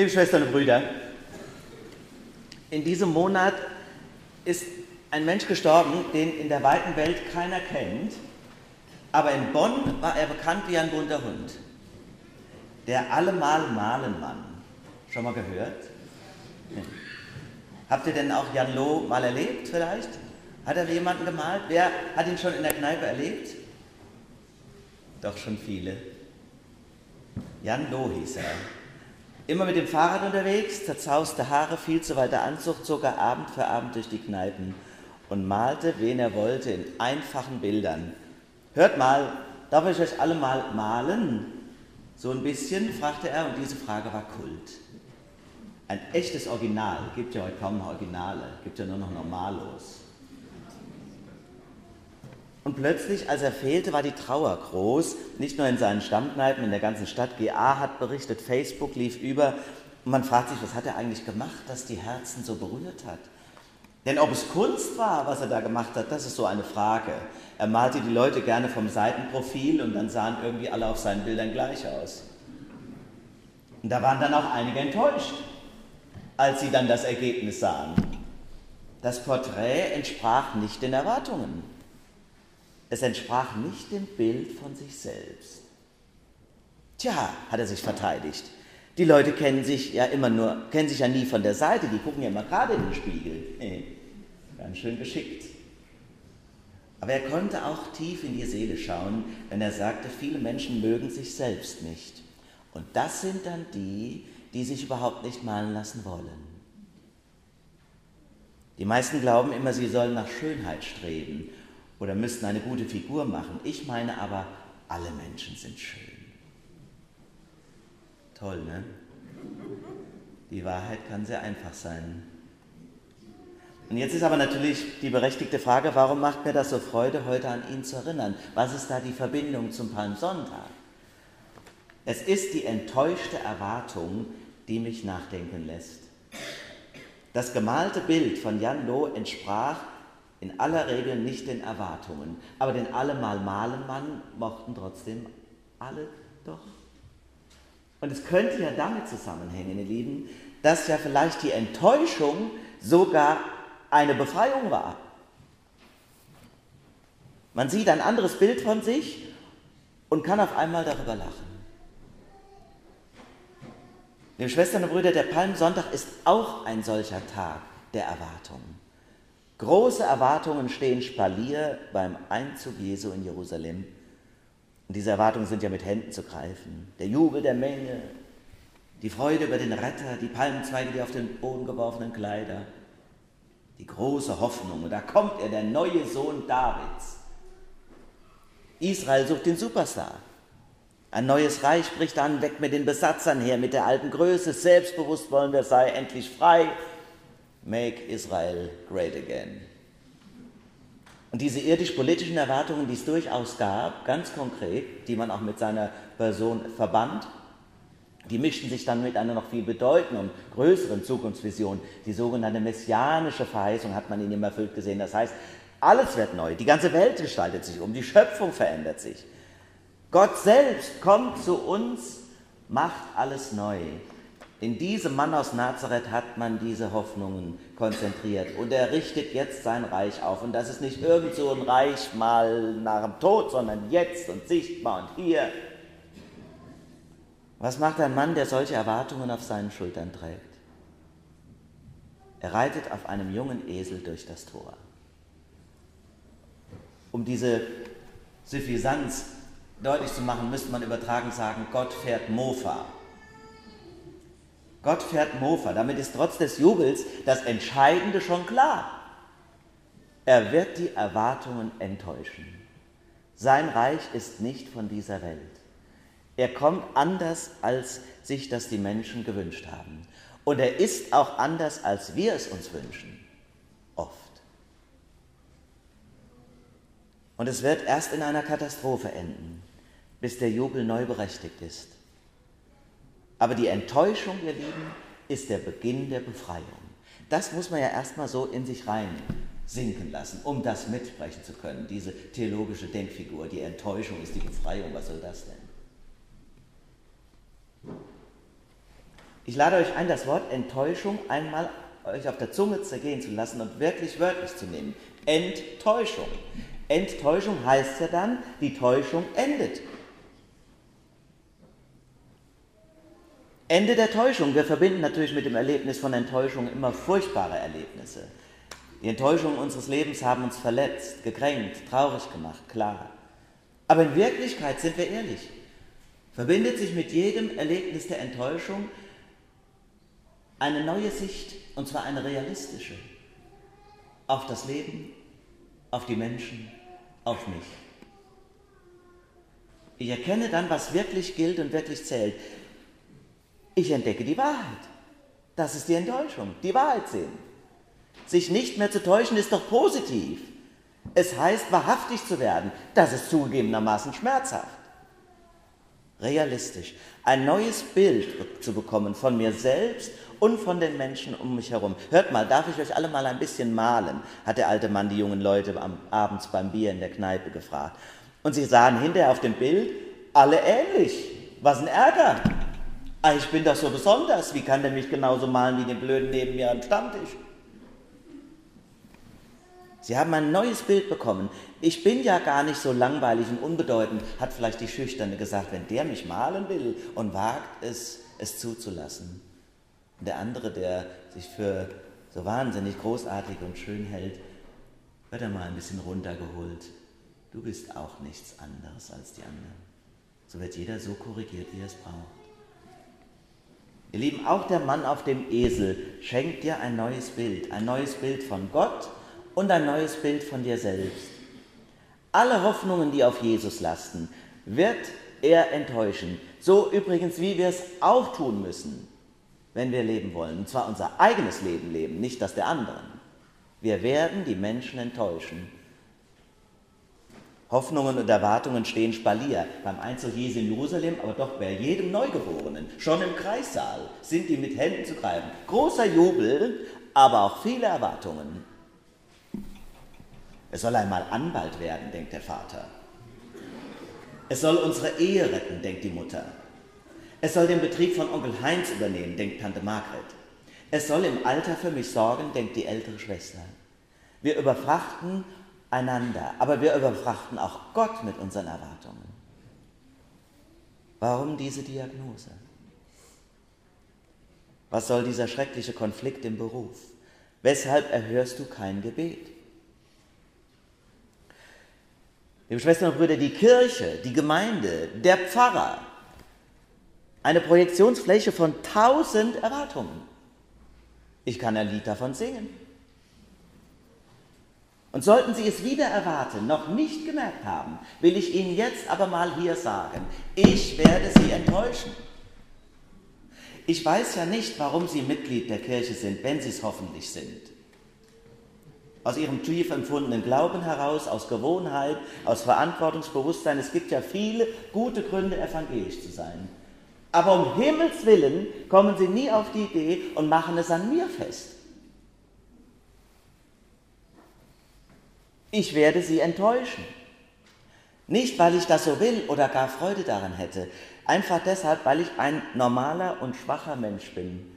Liebe Schwestern und Brüder, in diesem Monat ist ein Mensch gestorben, den in der weiten Welt keiner kennt, aber in Bonn war er bekannt wie ein bunter Hund. Der Allemal Malenmann. Schon mal gehört? Habt ihr denn auch Jan Loh mal erlebt vielleicht? Hat er jemanden gemalt? Wer hat ihn schon in der Kneipe erlebt? Doch schon viele. Jan Loh hieß er. Immer mit dem Fahrrad unterwegs, zerzauste Haare, viel zu weiter Anzug, zog er Abend für Abend durch die Kneipen und malte, wen er wollte, in einfachen Bildern. Hört mal, darf ich euch alle mal malen? So ein bisschen, fragte er, und diese Frage war Kult. Ein echtes Original, gibt ja heute kaum Originale, gibt ja nur noch Normalos. Und plötzlich, als er fehlte, war die Trauer groß, nicht nur in seinen Stammkneipen, in der ganzen Stadt. GA hat berichtet, Facebook lief über. Und man fragt sich, was hat er eigentlich gemacht, dass die Herzen so berührt hat? Denn ob es Kunst war, was er da gemacht hat, das ist so eine Frage. Er malte die Leute gerne vom Seitenprofil und dann sahen irgendwie alle auf seinen Bildern gleich aus. Und da waren dann auch einige enttäuscht, als sie dann das Ergebnis sahen. Das Porträt entsprach nicht den Erwartungen. Es entsprach nicht dem Bild von sich selbst. Tja, hat er sich verteidigt. Die Leute kennen sich ja immer nur, kennen sich ja nie von der Seite, die gucken ja immer gerade in den Spiegel. Ganz schön geschickt. Aber er konnte auch tief in die Seele schauen, wenn er sagte, viele Menschen mögen sich selbst nicht. Und das sind dann die, die sich überhaupt nicht malen lassen wollen. Die meisten glauben immer, sie sollen nach Schönheit streben oder müssten eine gute Figur machen. Ich meine aber, alle Menschen sind schön. Toll, ne? Die Wahrheit kann sehr einfach sein. Und jetzt ist aber natürlich die berechtigte Frage, warum macht mir das so Freude, heute an ihn zu erinnern? Was ist da die Verbindung zum Palmsonntag? Es ist die enttäuschte Erwartung, die mich nachdenken lässt. Das gemalte Bild von Jan Loh entsprach in aller Regel nicht den Erwartungen. Aber den Allemal-Malen-Mann mochten trotzdem alle doch. Und es könnte ja damit zusammenhängen, ihr Lieben, dass ja vielleicht die Enttäuschung sogar eine Befreiung war. Man sieht ein anderes Bild von sich und kann auf einmal darüber lachen. Liebe Schwestern und Brüder, der Palmsonntag ist auch ein solcher Tag der Erwartung. Große Erwartungen stehen Spalier beim Einzug Jesu in Jerusalem. Und diese Erwartungen sind ja mit Händen zu greifen. Der Jubel der Menge, die Freude über den Retter, die Palmenzweige, die auf den Boden geworfenen Kleider, die große Hoffnung. Und da kommt er, der neue Sohn Davids. Israel sucht den Superstar. Ein neues Reich bricht an, weg mit den Besatzern her, mit der alten Größe. Selbstbewusst wollen wir sei endlich frei, Make Israel Great Again. Und diese irdisch-politischen Erwartungen, die es durchaus gab, ganz konkret, die man auch mit seiner Person verband, die mischten sich dann mit einer noch viel bedeutenden, größeren Zukunftsvision. Die sogenannte messianische Verheißung hat man in ihm erfüllt gesehen. Das heißt, alles wird neu, die ganze Welt gestaltet sich um, die Schöpfung verändert sich. Gott selbst kommt zu uns, macht alles neu. In diesem Mann aus Nazareth hat man diese Hoffnungen konzentriert und er richtet jetzt sein Reich auf. Und das ist nicht irgend so ein Reich mal nach dem Tod, sondern jetzt und sichtbar und hier. Was macht ein Mann, der solche Erwartungen auf seinen Schultern trägt? Er reitet auf einem jungen Esel durch das Tor. Um diese Suffisanz deutlich zu machen, müsste man übertragen sagen, Gott fährt Mofa. Gott fährt Mofa. Damit ist trotz des Jubels das Entscheidende schon klar. Er wird die Erwartungen enttäuschen. Sein Reich ist nicht von dieser Welt. Er kommt anders, als sich das die Menschen gewünscht haben. Und er ist auch anders, als wir es uns wünschen. Oft. Und es wird erst in einer Katastrophe enden, bis der Jubel neu berechtigt ist. Aber die Enttäuschung, ihr Lieben, ist der Beginn der Befreiung. Das muss man ja erstmal so in sich rein sinken lassen, um das mitsprechen zu können, diese theologische Denkfigur. Die Enttäuschung ist die Befreiung, was soll das denn? Ich lade euch ein, das Wort Enttäuschung einmal euch auf der Zunge zergehen zu lassen und wirklich wörtlich zu nehmen. Enttäuschung. Enttäuschung heißt ja dann, die Täuschung endet. Ende der Täuschung. Wir verbinden natürlich mit dem Erlebnis von Enttäuschung immer furchtbare Erlebnisse. Die Enttäuschungen unseres Lebens haben uns verletzt, gekränkt, traurig gemacht, klar. Aber in Wirklichkeit, sind wir ehrlich, verbindet sich mit jedem Erlebnis der Enttäuschung eine neue Sicht, und zwar eine realistische, auf das Leben, auf die Menschen, auf mich. Ich erkenne dann, was wirklich gilt und wirklich zählt. Ich entdecke die Wahrheit. Das ist die Enttäuschung, die Wahrheit sehen. Sich nicht mehr zu täuschen ist doch positiv. Es heißt, wahrhaftig zu werden. Das ist zugegebenermaßen schmerzhaft. Realistisch. Ein neues Bild zu bekommen von mir selbst und von den Menschen um mich herum. Hört mal, darf ich euch alle mal ein bisschen malen? hat der alte Mann die jungen Leute am, abends beim Bier in der Kneipe gefragt. Und sie sahen hinterher auf dem Bild alle ähnlich. Was ein Ärger. Ah, ich bin doch so besonders. Wie kann der mich genauso malen wie den Blöden neben mir am Stammtisch? Sie haben ein neues Bild bekommen. Ich bin ja gar nicht so langweilig und unbedeutend, hat vielleicht die Schüchterne gesagt, wenn der mich malen will und wagt es, es zuzulassen. Und der andere, der sich für so wahnsinnig großartig und schön hält, wird er mal ein bisschen runtergeholt. Du bist auch nichts anderes als die anderen. So wird jeder so korrigiert, wie er es braucht. Ihr Lieben, auch der Mann auf dem Esel schenkt dir ein neues Bild, ein neues Bild von Gott und ein neues Bild von dir selbst. Alle Hoffnungen, die auf Jesus lasten, wird er enttäuschen. So übrigens, wie wir es auch tun müssen, wenn wir leben wollen. Und zwar unser eigenes Leben leben, nicht das der anderen. Wir werden die Menschen enttäuschen. Hoffnungen und Erwartungen stehen Spalier. Beim Einzug Jesu in Jerusalem, aber doch bei jedem Neugeborenen. Schon im Kreissaal sind die mit Händen zu greifen. Großer Jubel, aber auch viele Erwartungen. Es soll einmal Anwalt werden, denkt der Vater. Es soll unsere Ehe retten, denkt die Mutter. Es soll den Betrieb von Onkel Heinz übernehmen, denkt Tante Margret. Es soll im Alter für mich sorgen, denkt die ältere Schwester. Wir überfrachten einander, aber wir überfrachten auch Gott mit unseren Erwartungen. Warum diese Diagnose? Was soll dieser schreckliche Konflikt im Beruf? Weshalb erhörst du kein Gebet? Liebe Schwestern und Brüder, die Kirche, die Gemeinde, der Pfarrer, eine Projektionsfläche von tausend Erwartungen. Ich kann ein Lied davon singen. Und sollten Sie es wieder erwarten, noch nicht gemerkt haben, will ich Ihnen jetzt aber mal hier sagen, ich werde Sie enttäuschen. Ich weiß ja nicht, warum Sie Mitglied der Kirche sind, wenn Sie es hoffentlich sind. Aus Ihrem tief empfundenen Glauben heraus, aus Gewohnheit, aus Verantwortungsbewusstsein. Es gibt ja viele gute Gründe, evangelisch zu sein. Aber um Himmels willen kommen Sie nie auf die Idee und machen es an mir fest. Ich werde sie enttäuschen. Nicht, weil ich das so will oder gar Freude daran hätte, einfach deshalb, weil ich ein normaler und schwacher Mensch bin,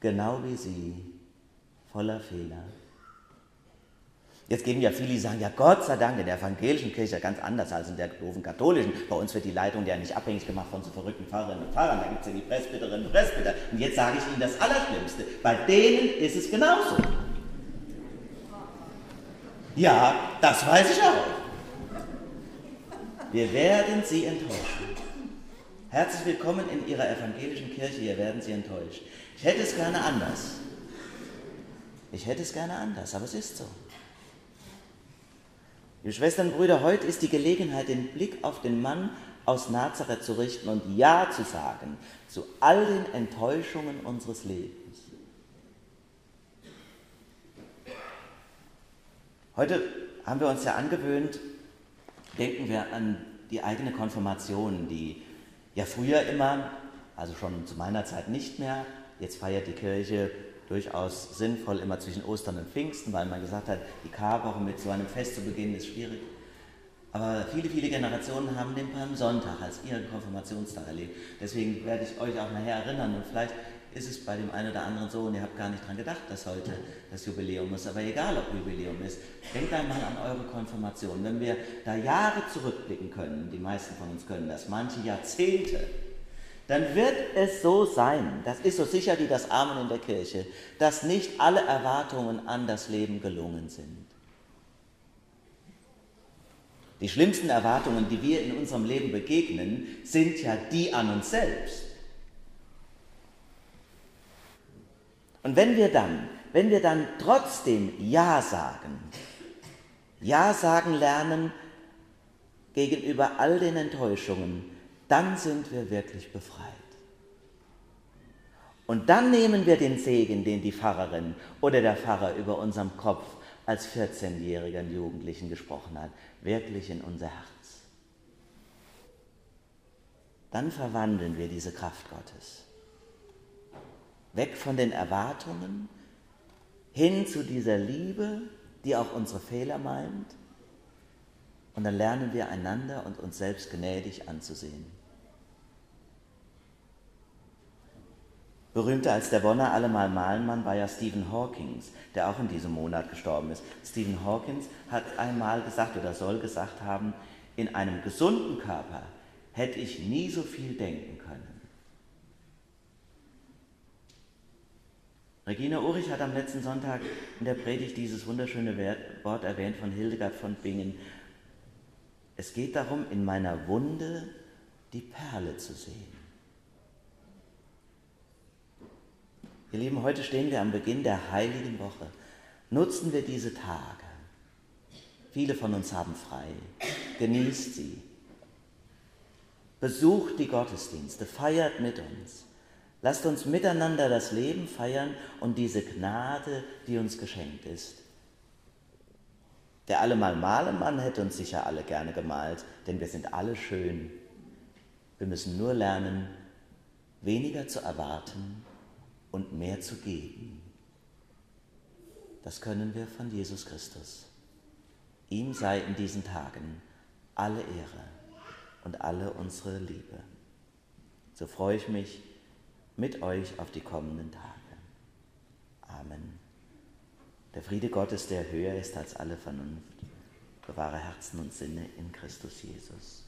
genau wie Sie, voller Fehler. Jetzt geben ja viele, die sagen, ja Gott sei Dank, in der evangelischen Kirche ganz anders als in der doofen katholischen. Bei uns wird die Leitung ja nicht abhängig gemacht von so verrückten Pfarrerinnen und Pfarrern. Da gibt es ja die Presbyterinnen und Presbyter. Und jetzt sage ich Ihnen das Allerschlimmste. Bei denen ist es genauso. Ja, das weiß ich auch. Wir werden sie enttäuschen. Herzlich willkommen in Ihrer evangelischen Kirche, hier werden Sie enttäuscht. Ich hätte es gerne anders. Ich hätte es gerne anders, aber es ist so. Liebe Schwestern und Brüder, heute ist die Gelegenheit, den Blick auf den Mann aus Nazareth zu richten und Ja zu sagen zu all den Enttäuschungen unseres Lebens. Heute haben wir uns ja angewöhnt, denken wir an die eigene Konfirmation, die ja früher immer, also schon zu meiner Zeit nicht mehr, jetzt feiert die Kirche durchaus sinnvoll immer zwischen Ostern und Pfingsten, weil man gesagt hat, die Karwoche mit so einem Fest zu beginnen ist schwierig. Aber viele, viele Generationen haben den Palmsonntag als ihren Konfirmationstag erlebt. Deswegen werde ich euch auch nachher erinnern und vielleicht ist es bei dem einen oder anderen so und ihr habt gar nicht dran gedacht, dass heute das Jubiläum ist. Aber egal, ob Jubiläum ist, denkt einmal an eure Konfirmation. Wenn wir da Jahre zurückblicken können, die meisten von uns können das, manche Jahrzehnte, dann wird es so sein, das ist so sicher wie das Amen in der Kirche, dass nicht alle Erwartungen an das Leben gelungen sind. Die schlimmsten Erwartungen, die wir in unserem Leben begegnen, sind ja die an uns selbst. Und wenn wir dann, wenn wir dann trotzdem Ja sagen, Ja sagen lernen gegenüber all den Enttäuschungen, dann sind wir wirklich befreit. Und dann nehmen wir den Segen, den die Pfarrerin oder der Pfarrer über unserem Kopf als 14-jährigen Jugendlichen gesprochen hat, wirklich in unser Herz. Dann verwandeln wir diese Kraft Gottes weg von den Erwartungen hin zu dieser Liebe, die auch unsere Fehler meint. Und dann lernen wir einander und uns selbst gnädig anzusehen. Berühmter als der Bonner allemal Malenmann war ja Stephen Hawkins, der auch in diesem Monat gestorben ist. Stephen Hawkins hat einmal gesagt oder soll gesagt haben, in einem gesunden Körper hätte ich nie so viel denken können. Regina Urich hat am letzten Sonntag in der Predigt dieses wunderschöne Wort erwähnt von Hildegard von Bingen. Es geht darum, in meiner Wunde die Perle zu sehen. Ihr Lieben, heute stehen wir am Beginn der heiligen Woche. Nutzen wir diese Tage. Viele von uns haben frei. Genießt sie. Besucht die Gottesdienste, feiert mit uns. Lasst uns miteinander das Leben feiern und diese Gnade, die uns geschenkt ist. Der allemal Malemann hätte uns sicher alle gerne gemalt, denn wir sind alle schön. Wir müssen nur lernen, weniger zu erwarten und mehr zu geben. Das können wir von Jesus Christus. Ihm sei in diesen Tagen alle Ehre und alle unsere Liebe. So freue ich mich, mit euch auf die kommenden Tage. Amen. Der Friede Gottes, der höher ist als alle Vernunft, bewahre Herzen und Sinne in Christus Jesus.